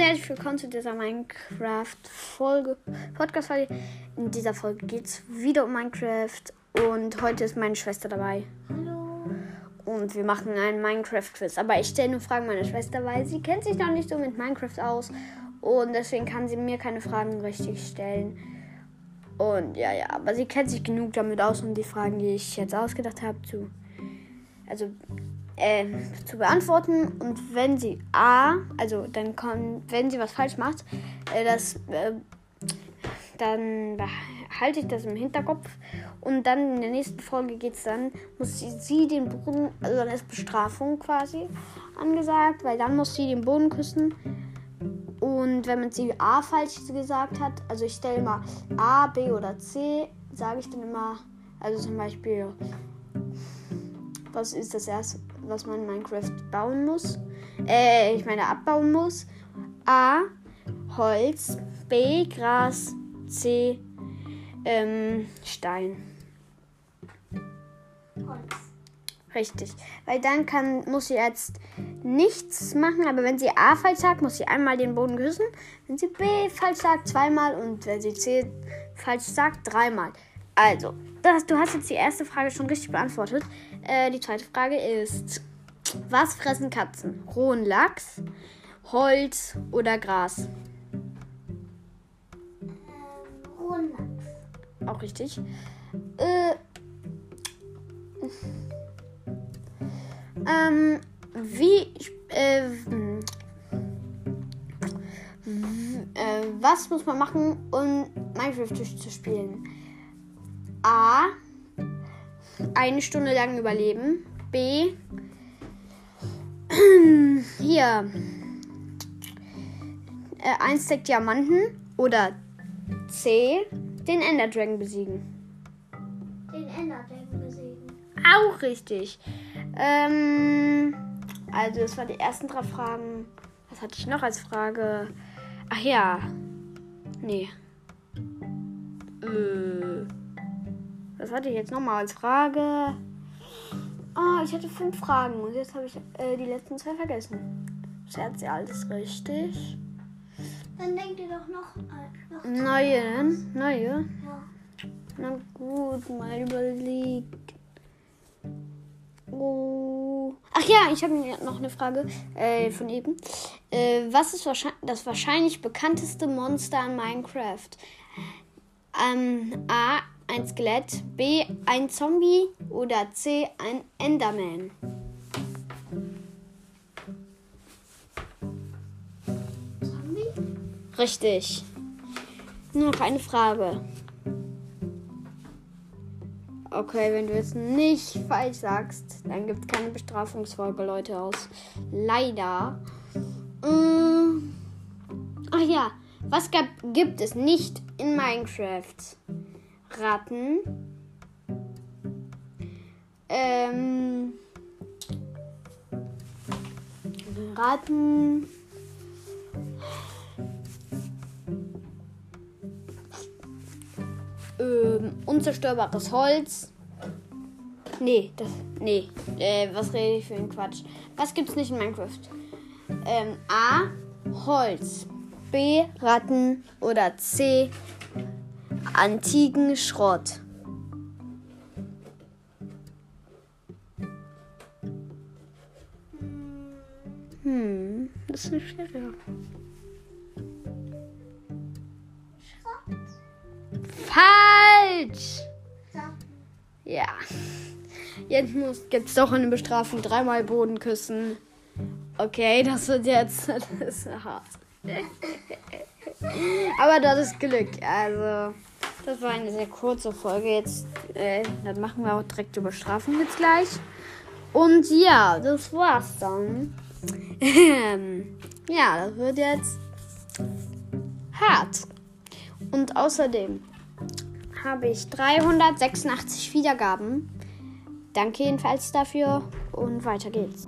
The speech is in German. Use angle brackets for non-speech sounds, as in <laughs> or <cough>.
herzlich willkommen zu dieser Minecraft-Folge, Podcast-Folge. In dieser Folge geht es wieder um Minecraft und heute ist meine Schwester dabei. Hallo. Und wir machen einen Minecraft-Quiz. Aber ich stelle nur Fragen meiner Schwester, weil sie kennt sich noch nicht so mit Minecraft aus und deswegen kann sie mir keine Fragen richtig stellen. Und ja, ja, aber sie kennt sich genug damit aus, um die Fragen, die ich jetzt ausgedacht habe, zu, also äh, zu beantworten. Und wenn sie A, also dann kommt, wenn sie was falsch macht, äh, das, äh, dann behalte ich das im Hinterkopf. Und dann in der nächsten Folge geht es dann, muss sie, sie den Boden, also dann ist Bestrafung quasi angesagt, weil dann muss sie den Boden küssen. Und wenn man sie A falsch gesagt hat, also ich stelle immer A, B oder C, sage ich dann immer, also zum Beispiel, was ist das erste, was man in Minecraft bauen muss? Äh, ich meine abbauen muss. A, Holz, B, Gras, C, ähm, Stein. Holz. Richtig. Weil dann kann, muss sie jetzt nichts machen, aber wenn sie A falsch sagt, muss sie einmal den Boden küssen. Wenn sie B falsch sagt, zweimal und wenn sie C falsch sagt, dreimal. Also, das, du hast jetzt die erste Frage schon richtig beantwortet. Äh, die zweite Frage ist, was fressen Katzen? Rohen Lachs, Holz oder Gras? Ähm, Rohnlachs. Auch richtig. Äh, ähm, wie, äh, äh, was muss man machen, um Minecraft durchzuspielen? A. Eine Stunde lang überleben. B. <clears throat> Hier. Äh, ein Stack Diamanten. Oder C. Den Ender Dragon besiegen. Den Enderdragon besiegen. Auch richtig. Ähm, also, das waren die ersten drei Fragen. Was hatte ich noch als Frage? Ach ja. Nee. Äh, was hatte ich jetzt nochmal als Frage? Oh, ich hatte fünf Fragen und jetzt habe ich äh, die letzten zwei vergessen. Scherz ja alles richtig. Dann denkt ihr doch noch, äh, noch Neue, neue. Ja. Na gut, mal überlegt. Oh. Ach ja, ich habe noch eine Frage äh, von eben. Äh, was ist wahrscheinlich das wahrscheinlich bekannteste Monster in Minecraft? Ähm, A. Ein Skelett, B. Ein Zombie oder C. Ein Enderman? Zombie? Richtig. Nur noch eine Frage. Okay, wenn du jetzt nicht falsch sagst, dann gibt es keine Bestrafungsfolge, Leute, aus. Leider. Mm. Ach ja, was gab, gibt es nicht in Minecraft? Ratten. Ähm. Ratten. ähm, unzerstörbares Holz. Nee, das. Nee. Äh, was rede ich für einen Quatsch? Was gibt's nicht in Minecraft? Ähm, A. Holz. B. Ratten. Oder C. Antiken Schrott. Hm, das ist eine schwere. Falsch! Ja. Jetzt muss, gibt's doch eine Bestrafung. Dreimal Boden küssen. Okay, das wird jetzt. <laughs> Das ist hart. Aber das ist Glück. Also, das war eine sehr kurze Folge. Jetzt, äh, dann machen wir auch direkt die Bestrafung jetzt gleich. Und ja, das war's dann. Ähm, ja, das wird jetzt hart. Und außerdem habe ich 386 Wiedergaben. Danke jedenfalls dafür und weiter geht's.